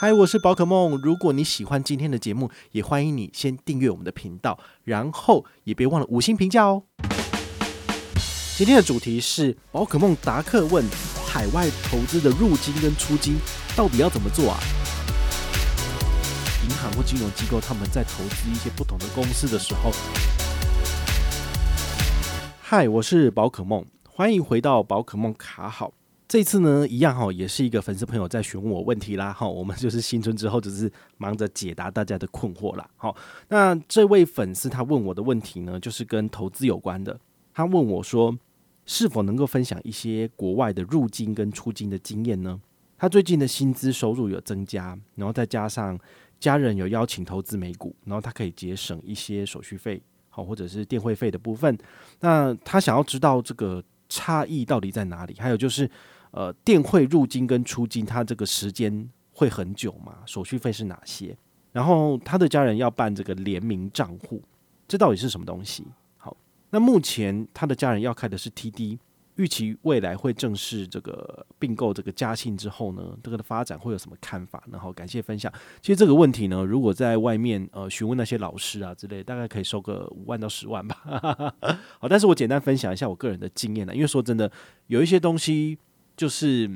嗨，我是宝可梦。如果你喜欢今天的节目，也欢迎你先订阅我们的频道，然后也别忘了五星评价哦。今天的主题是宝可梦达克问：海外投资的入金跟出金到底要怎么做啊？银行或金融机构他们在投资一些不同的公司的时候，嗨，我是宝可梦，欢迎回到宝可梦卡好。这次呢，一样哈，也是一个粉丝朋友在询问我问题啦，哈，我们就是新春之后，只是忙着解答大家的困惑啦，好，那这位粉丝他问我的问题呢，就是跟投资有关的，他问我说，是否能够分享一些国外的入金跟出金的经验呢？他最近的薪资收入有增加，然后再加上家人有邀请投资美股，然后他可以节省一些手续费，好，或者是电汇费的部分，那他想要知道这个差异到底在哪里，还有就是。呃，电汇入金跟出金，它这个时间会很久吗？手续费是哪些？然后他的家人要办这个联名账户，这到底是什么东西？好，那目前他的家人要开的是 TD，预期未来会正式这个并购这个嘉信之后呢，这个的发展会有什么看法？然后感谢分享。其实这个问题呢，如果在外面呃询问那些老师啊之类，大概可以收个五万到十万吧。好，但是我简单分享一下我个人的经验呢，因为说真的，有一些东西。就是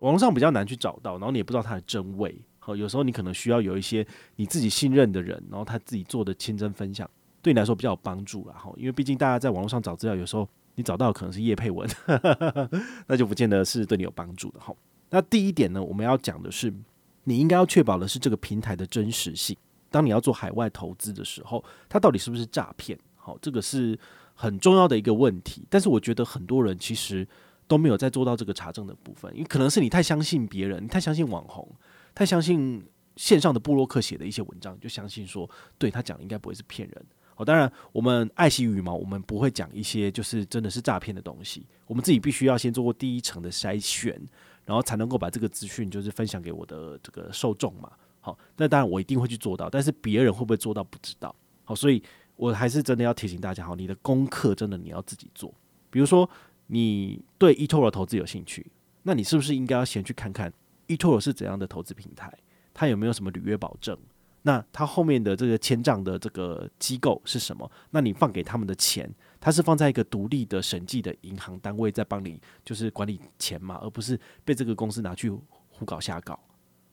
网络上比较难去找到，然后你也不知道它的真伪。好，有时候你可能需要有一些你自己信任的人，然后他自己做的亲身分享，对你来说比较有帮助啦。哈，因为毕竟大家在网络上找资料，有时候你找到可能是叶配文，那就不见得是对你有帮助的。哈，那第一点呢，我们要讲的是，你应该要确保的是这个平台的真实性。当你要做海外投资的时候，它到底是不是诈骗？好，这个是很重要的一个问题。但是我觉得很多人其实。都没有再做到这个查证的部分，因为可能是你太相信别人，你太相信网红，太相信线上的部落客写的一些文章，就相信说，对他讲应该不会是骗人。哦，当然我们爱惜羽毛，我们不会讲一些就是真的是诈骗的东西，我们自己必须要先做过第一层的筛选，然后才能够把这个资讯就是分享给我的这个受众嘛。好，那当然我一定会去做到，但是别人会不会做到不知道。好，所以我还是真的要提醒大家，好，你的功课真的你要自己做，比如说。你对 eToro 投资有兴趣，那你是不是应该要先去看看 eToro 是怎样的投资平台？它有没有什么履约保证？那它后面的这个签账的这个机构是什么？那你放给他们的钱，它是放在一个独立的审计的银行单位在帮你就是管理钱嘛，而不是被这个公司拿去胡搞瞎搞。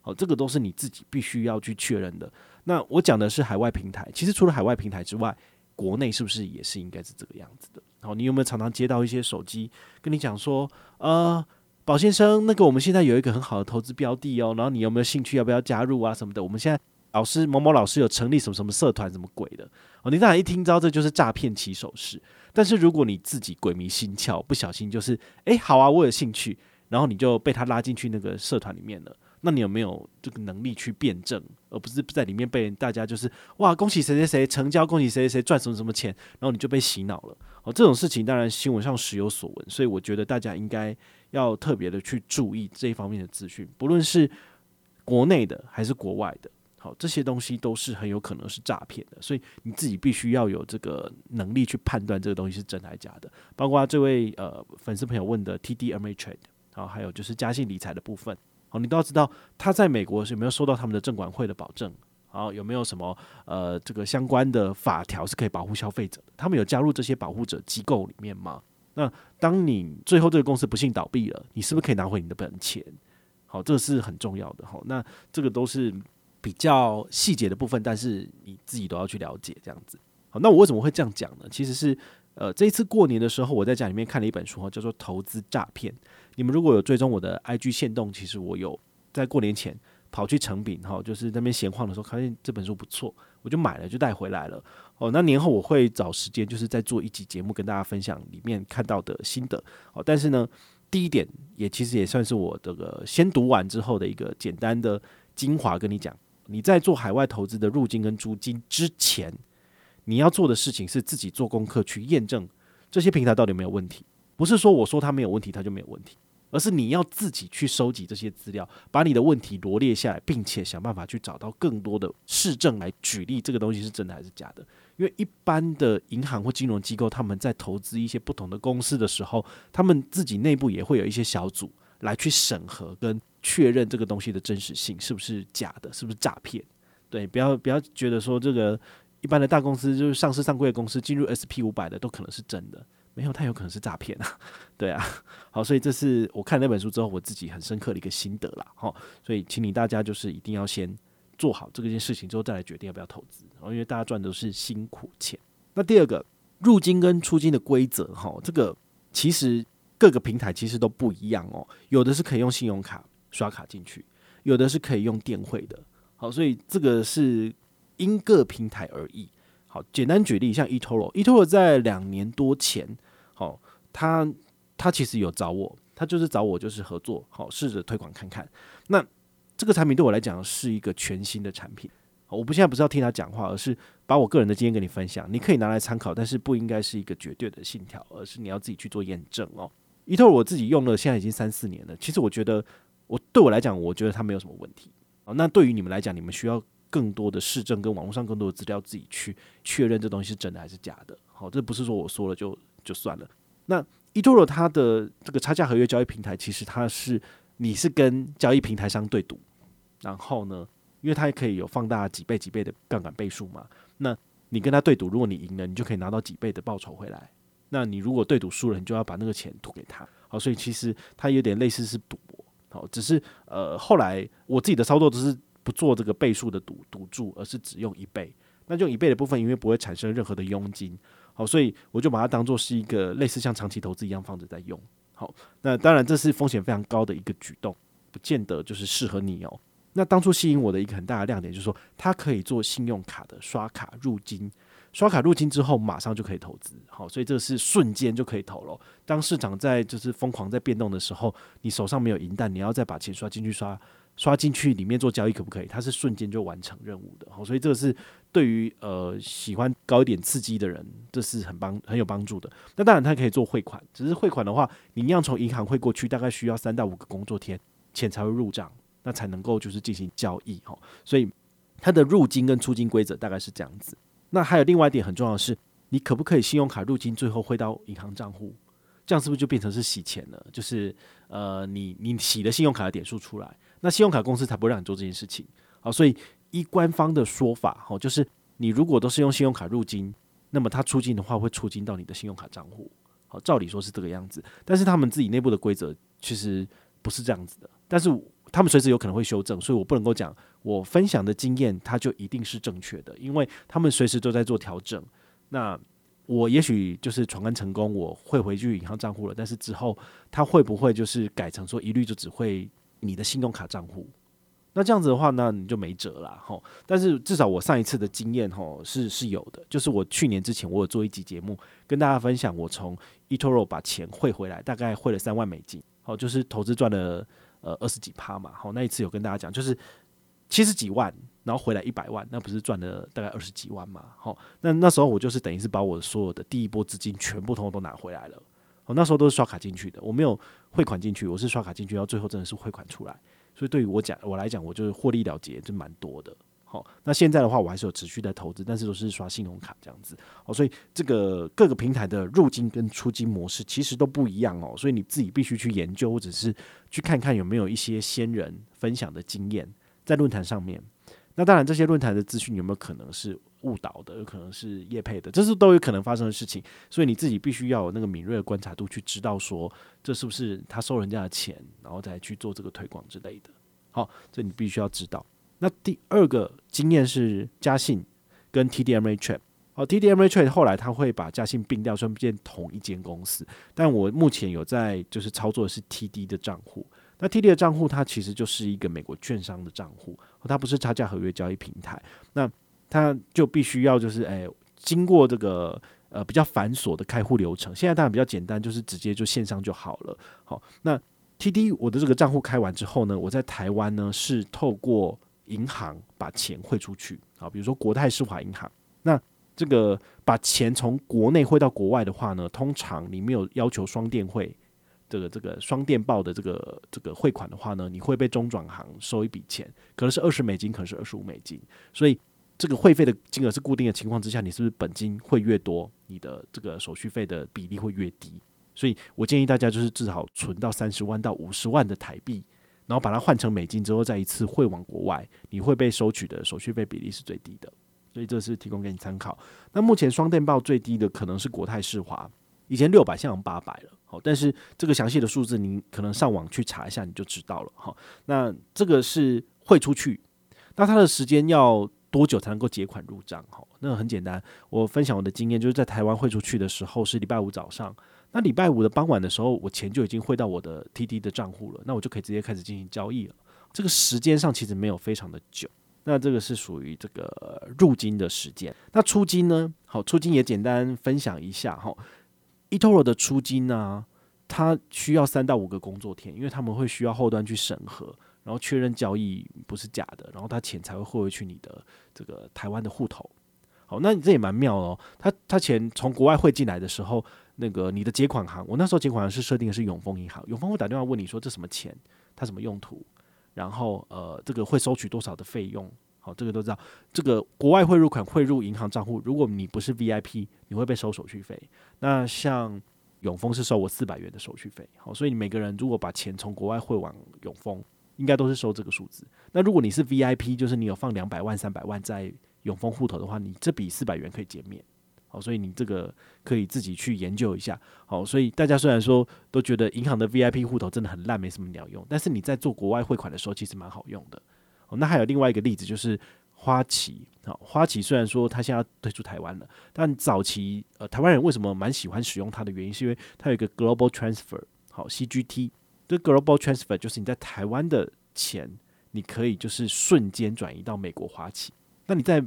好，这个都是你自己必须要去确认的。那我讲的是海外平台，其实除了海外平台之外，国内是不是也是应该是这个样子的？好，你有没有常常接到一些手机跟你讲说，呃，宝先生，那个我们现在有一个很好的投资标的哦，然后你有没有兴趣，要不要加入啊什么的？我们现在老师某某老师有成立什么什么社团，什么鬼的哦？你当然一听到这就是诈骗起手式。但是如果你自己鬼迷心窍，不小心就是，诶，好啊，我有兴趣，然后你就被他拉进去那个社团里面了。那你有没有这个能力去辩证，而不是在里面被大家就是哇，恭喜谁谁谁成交，恭喜谁谁谁赚什么什么钱，然后你就被洗脑了。哦，这种事情当然新闻上时有所闻，所以我觉得大家应该要特别的去注意这一方面的资讯，不论是国内的还是国外的，好，这些东西都是很有可能是诈骗的，所以你自己必须要有这个能力去判断这个东西是真还是假的。包括这位呃粉丝朋友问的 TD Ameritrade，好，还有就是嘉信理财的部分。你都要知道他在美国是有没有受到他们的证管会的保证，然后有没有什么呃这个相关的法条是可以保护消费者的？他们有加入这些保护者机构里面吗？那当你最后这个公司不幸倒闭了，你是不是可以拿回你的本钱？好，这是很重要的。好，那这个都是比较细节的部分，但是你自己都要去了解这样子。好，那我为什么会这样讲呢？其实是呃这一次过年的时候，我在家里面看了一本书，叫做《投资诈骗》。你们如果有追踪我的 IG 限动，其实我有在过年前跑去诚品哈，就是那边闲晃的时候，发现这本书不错，我就买了，就带回来了。哦，那年后我会找时间，就是再做一集节目跟大家分享里面看到的心得。哦，但是呢，第一点也其实也算是我这个先读完之后的一个简单的精华，跟你讲，你在做海外投资的入金跟租金之前，你要做的事情是自己做功课去验证这些平台到底有没有问题，不是说我说它没有问题，它就没有问题。而是你要自己去收集这些资料，把你的问题罗列下来，并且想办法去找到更多的事证来举例，这个东西是真的还是假的。因为一般的银行或金融机构，他们在投资一些不同的公司的时候，他们自己内部也会有一些小组来去审核跟确认这个东西的真实性是不是假的，是不是诈骗？对，不要不要觉得说这个一般的大公司就是上市上柜的公司进入 SP 五百的都可能是真的，没有，它有可能是诈骗啊。对啊，好，所以这是我看那本书之后我自己很深刻的一个心得啦。好，所以请你大家就是一定要先做好这件事情之后再来决定要不要投资，然后因为大家赚的都是辛苦钱。那第二个入金跟出金的规则，哈，这个其实各个平台其实都不一样哦，有的是可以用信用卡刷卡进去，有的是可以用电汇的。好，所以这个是因各平台而异。好，简单举例，像 eToro，eToro 在两年多前，好，他他其实有找我，他就是找我就是合作，好，试着推广看看。那这个产品对我来讲是一个全新的产品。我不现在不是要听他讲话，而是把我个人的经验跟你分享。你可以拿来参考，但是不应该是一个绝对的信条，而是你要自己去做验证哦。eToro 我自己用了，现在已经三四年了。其实我觉得，我对我来讲，我觉得它没有什么问题。哦，那对于你们来讲，你们需要更多的试证跟网络上更多的资料，自己去确认这东西是真的还是假的。好，这不是说我说了就就算了。那 eToro 它的这个差价合约交易平台，其实它是你是跟交易平台商对赌，然后呢，因为它也可以有放大几倍几倍的杠杆倍数嘛。那你跟他对赌，如果你赢了，你就可以拿到几倍的报酬回来。那你如果对赌输了，你就要把那个钱吐给他。好，所以其实它有点类似是赌博。好，只是呃，后来我自己的操作都是不做这个倍数的赌赌注，而是只用一倍。那用一倍的部分，因为不会产生任何的佣金，好，所以我就把它当做是一个类似像长期投资一样放着在用。好，那当然这是风险非常高的一个举动，不见得就是适合你哦。那当初吸引我的一个很大的亮点就是说，它可以做信用卡的刷卡入金。刷卡入金之后，马上就可以投资，好，所以这是瞬间就可以投了。当市场在就是疯狂在变动的时候，你手上没有银弹，你要再把钱刷进去刷刷进去里面做交易，可不可以？它是瞬间就完成任务的，好，所以这个是对于呃喜欢高一点刺激的人，这是很帮很有帮助的。那当然它可以做汇款，只是汇款的话，你一样从银行汇过去，大概需要三到五个工作天，钱才会入账，那才能够就是进行交易，哈，所以它的入金跟出金规则大概是这样子。那还有另外一点很重要的是，你可不可以信用卡入金，最后汇到银行账户？这样是不是就变成是洗钱了？就是呃，你你洗了信用卡的点数出来，那信用卡公司才不会让你做这件事情。好，所以依官方的说法，好，就是你如果都是用信用卡入金，那么它出金的话会出金到你的信用卡账户。好，照理说是这个样子，但是他们自己内部的规则其实不是这样子的。但是他们随时有可能会修正，所以我不能够讲我分享的经验，它就一定是正确的，因为他们随时都在做调整。那我也许就是闯关成功，我会回去银行账户了，但是之后他会不会就是改成说一律就只会你的信用卡账户？那这样子的话，那你就没辙了哈。但是至少我上一次的经验哈是是有的，就是我去年之前我有做一集节目跟大家分享，我从 eToro 把钱汇回来，大概汇了三万美金，好，就是投资赚了。呃，二十几趴嘛，好，那一次有跟大家讲，就是七十几万，然后回来一百万，那不是赚了大概二十几万嘛，好，那那时候我就是等于是把我所有的第一波资金全部通通都拿回来了，好，那时候都是刷卡进去的，我没有汇款进去，我是刷卡进去，然后最后真的是汇款出来，所以对于我讲我来讲，我就是获利了结就蛮多的。好，那现在的话，我还是有持续在投资，但是都是刷信用卡这样子。哦，所以这个各个平台的入金跟出金模式其实都不一样哦，所以你自己必须去研究，或者是去看看有没有一些先人分享的经验在论坛上面。那当然，这些论坛的资讯有没有可能是误导的，有可能是业配的，这是都有可能发生的事情。所以你自己必须要有那个敏锐的观察度，去知道说这是不是他收人家的钱，然后再去做这个推广之类的。好，这你必须要知道。那第二个经验是嘉信跟 TD Ameritrade，哦，TD Ameritrade 后来他会把嘉信并掉，算变同一间公司。但我目前有在就是操作的是 TD 的账户，那 TD 的账户它其实就是一个美国券商的账户，它不是差价合约交易平台，那它就必须要就是哎经过这个呃比较繁琐的开户流程，现在当然比较简单，就是直接就线上就好了。好，那 TD 我的这个账户开完之后呢，我在台湾呢是透过银行把钱汇出去，好，比如说国泰世华银行，那这个把钱从国内汇到国外的话呢，通常你没有要求双电汇，这个这个双电报的这个这个汇款的话呢，你会被中转行收一笔钱，可能是二十美金，可能是二十五美金，所以这个汇费的金额是固定的情况之下，你是不是本金会越多，你的这个手续费的比例会越低？所以我建议大家就是至少存到三十万到五十万的台币。然后把它换成美金之后，再一次汇往国外，你会被收取的手续费比例是最低的。所以这是提供给你参考。那目前双电报最低的可能是国泰世华，以前六百，现在八百了。好，但是这个详细的数字，您可能上网去查一下，你就知道了。好，那这个是汇出去，那它的时间要多久才能够结款入账？好，那很简单，我分享我的经验，就是在台湾汇出去的时候是礼拜五早上，那礼拜五的傍晚的时候，我钱就已经汇到我的 TD 的账户了，那我就可以直接开始进行交易了。这个时间上其实没有非常的久。那这个是属于这个入金的时间，那出金呢？好，出金也简单分享一下哈。eToro 的出金呢、啊，它需要三到五个工作天，因为他们会需要后端去审核，然后确认交易不是假的，然后他钱才会汇回去你的这个台湾的户头。好，那你这也蛮妙哦。他他钱从国外汇进来的时候，那个你的结款行，我那时候结款行是设定的是永丰银行，永丰会打电话问你说这什么钱，它什么用途？然后呃，这个会收取多少的费用？好，这个都知道。这个国外汇入款汇入银行账户，如果你不是 VIP，你会被收手续费。那像永丰是收我四百元的手续费。好，所以你每个人如果把钱从国外汇往永丰，应该都是收这个数字。那如果你是 VIP，就是你有放两百万、三百万在永丰户头的话，你这笔四百元可以减免。好，所以你这个可以自己去研究一下。好，所以大家虽然说都觉得银行的 VIP 户头真的很烂，没什么鸟用，但是你在做国外汇款的时候，其实蛮好用的。那还有另外一个例子就是花旗。好，花旗虽然说它现在要退出台湾了，但早期呃台湾人为什么蛮喜欢使用它的原因，是因为它有一个 Global Transfer，好 CGT。这 Global Transfer 就是你在台湾的钱，你可以就是瞬间转移到美国花旗。那你在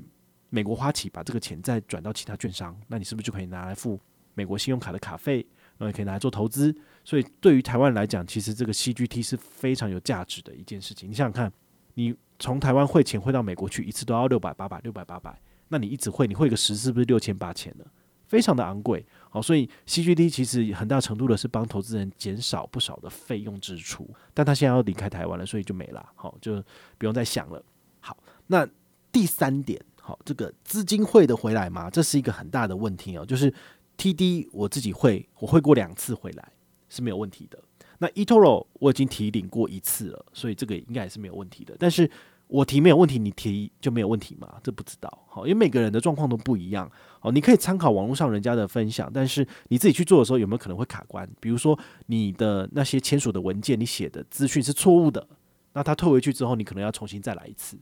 美国花旗把这个钱再转到其他券商，那你是不是就可以拿来付美国信用卡的卡费？然后也可以拿来做投资。所以对于台湾来讲，其实这个 CGT 是非常有价值的一件事情。你想想看，你从台湾汇钱汇到美国去，一次都要六百八百六百八百，那你一直汇，你汇个十次不是六千八千呢？非常的昂贵。好，所以 CGT 其实很大程度的是帮投资人减少不少的费用支出。但他现在要离开台湾了，所以就没了。好，就不用再想了。好，那第三点。好，这个资金汇得回来吗？这是一个很大的问题哦。就是 TD 我自己汇，我汇过两次回来是没有问题的。那 eToro 我已经提领过一次了，所以这个应该也是没有问题的。但是我提没有问题，你提就没有问题吗？这不知道。好，因为每个人的状况都不一样。好，你可以参考网络上人家的分享，但是你自己去做的时候有没有可能会卡关？比如说你的那些签署的文件，你写的资讯是错误的，那他退回去之后，你可能要重新再来一次。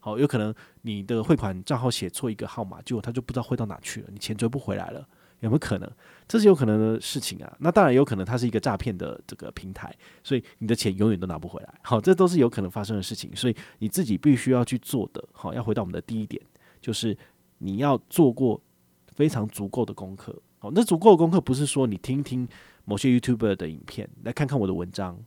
好，有可能你的汇款账号写错一个号码，结果他就不知道汇到哪去了，你钱追不回来了，有没有可能？这是有可能的事情啊。那当然有可能，它是一个诈骗的这个平台，所以你的钱永远都拿不回来。好，这都是有可能发生的事情，所以你自己必须要去做的。好，要回到我们的第一点，就是你要做过非常足够的功课。好，那足够的功课不是说你听听某些 YouTuber 的影片，来看看我的文章。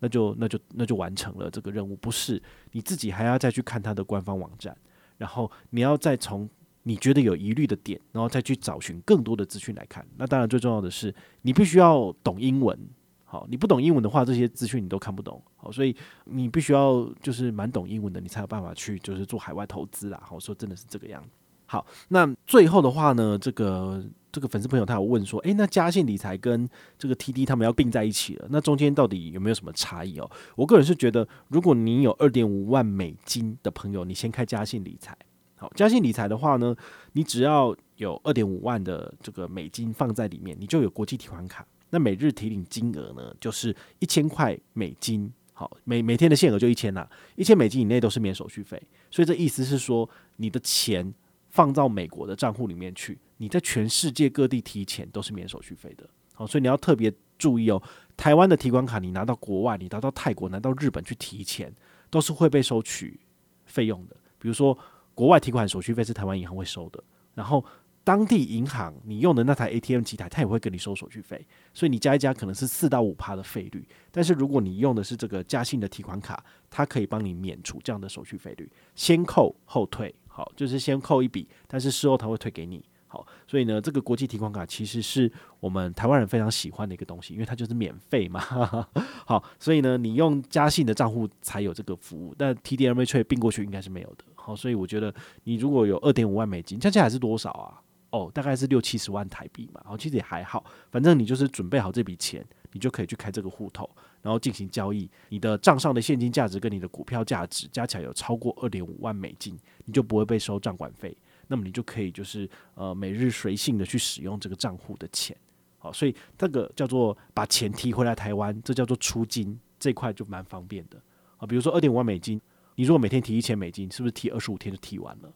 那就那就那就完成了这个任务，不是你自己还要再去看他的官方网站，然后你要再从你觉得有疑虑的点，然后再去找寻更多的资讯来看。那当然最重要的是，你必须要懂英文。好，你不懂英文的话，这些资讯你都看不懂。好，所以你必须要就是蛮懂英文的，你才有办法去就是做海外投资啦。好，说真的是这个样子。好，那最后的话呢，这个。这个粉丝朋友他有问说，诶，那嘉信理财跟这个 TD 他们要并在一起了，那中间到底有没有什么差异哦？我个人是觉得，如果你有二点五万美金的朋友，你先开嘉信理财。好，嘉信理财的话呢，你只要有二点五万的这个美金放在里面，你就有国际提款卡。那每日提领金额呢，就是一千块美金。好，每每天的限额就一千啦，一千美金以内都是免手续费。所以这意思是说，你的钱放到美国的账户里面去。你在全世界各地提钱都是免手续费的，好，所以你要特别注意哦。台湾的提款卡，你拿到国外，你拿到泰国、拿到日本去提钱，都是会被收取费用的。比如说，国外提款手续费是台湾银行会收的，然后当地银行你用的那台 ATM 机台，它也会跟你收手续费，所以你加一加可能是四到五趴的费率。但是如果你用的是这个嘉信的提款卡，它可以帮你免除这样的手续费率，先扣后退，好，就是先扣一笔，但是事后它会退给你。好，所以呢，这个国际提款卡其实是我们台湾人非常喜欢的一个东西，因为它就是免费嘛。好，所以呢，你用嘉信的账户才有这个服务，但 TDMA 并过去应该是没有的。好，所以我觉得你如果有二点五万美金，加起来是多少啊？哦，大概是六七十万台币嘛。然后，其实也还好，反正你就是准备好这笔钱，你就可以去开这个户头，然后进行交易，你的账上的现金价值跟你的股票价值加起来有超过二点五万美金，你就不会被收账管费。那么你就可以就是呃每日随性的去使用这个账户的钱。好，所以这个叫做把钱提回来台湾，这叫做出金，这块就蛮方便的啊。比如说二点五万美金，你如果每天提一千美金，是不是提二十五天就提完了？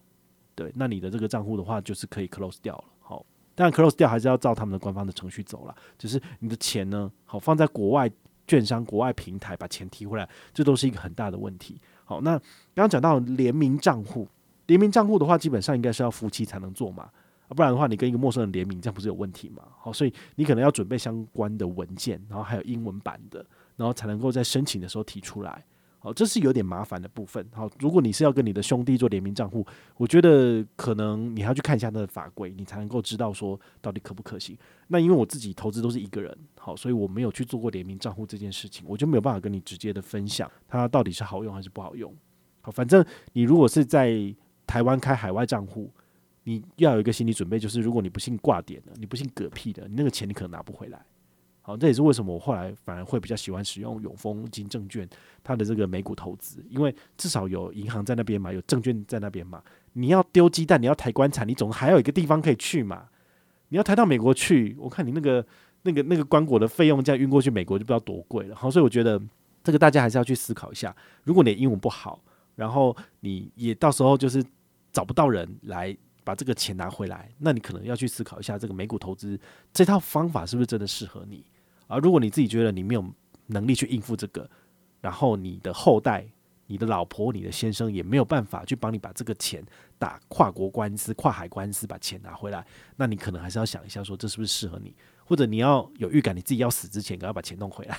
对，那你的这个账户的话就是可以 close 掉了。好，但 close 掉还是要照他们的官方的程序走了。只是你的钱呢，好放在国外券商、国外平台把钱提回来，这都是一个很大的问题。好，那刚刚讲到联名账户，联名账户的话，基本上应该是要夫妻才能做嘛。不然的话，你跟一个陌生人联名，这样不是有问题吗？好，所以你可能要准备相关的文件，然后还有英文版的，然后才能够在申请的时候提出来。好，这是有点麻烦的部分。好，如果你是要跟你的兄弟做联名账户，我觉得可能你还要去看一下那个法规，你才能够知道说到底可不可行。那因为我自己投资都是一个人，好，所以我没有去做过联名账户这件事情，我就没有办法跟你直接的分享它到底是好用还是不好用。好，反正你如果是在台湾开海外账户。你要有一个心理准备，就是如果你不幸挂点了，你不幸嗝屁的，你那个钱你可能拿不回来。好，这也是为什么我后来反而会比较喜欢使用永丰金证券它的这个美股投资，因为至少有银行在那边嘛，有证券在那边嘛。你要丢鸡蛋，你要抬棺材，你总还有一个地方可以去嘛。你要抬到美国去，我看你那个那个那个棺椁的费用，这样运过去美国就不知道多贵了。好，所以我觉得这个大家还是要去思考一下。如果你的英文不好，然后你也到时候就是找不到人来。把这个钱拿回来，那你可能要去思考一下，这个美股投资这套方法是不是真的适合你？而如果你自己觉得你没有能力去应付这个，然后你的后代、你的老婆、你的先生也没有办法去帮你把这个钱打跨国官司、跨海官司把钱拿回来，那你可能还是要想一下，说这是不是适合你？或者你要有预感，你自己要死之前，赶快把钱弄回来。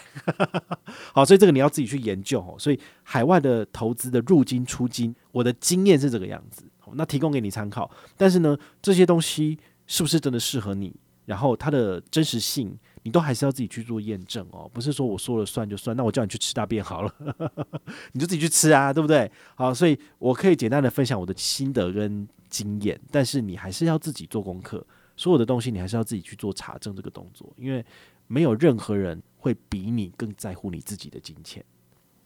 好，所以这个你要自己去研究哦。所以海外的投资的入金出金，我的经验是这个样子。那提供给你参考，但是呢，这些东西是不是真的适合你？然后它的真实性，你都还是要自己去做验证哦。不是说我说了算就算，那我叫你去吃大便好了，你就自己去吃啊，对不对？好，所以我可以简单的分享我的心得跟经验，但是你还是要自己做功课，所有的东西你还是要自己去做查证这个动作，因为没有任何人会比你更在乎你自己的金钱。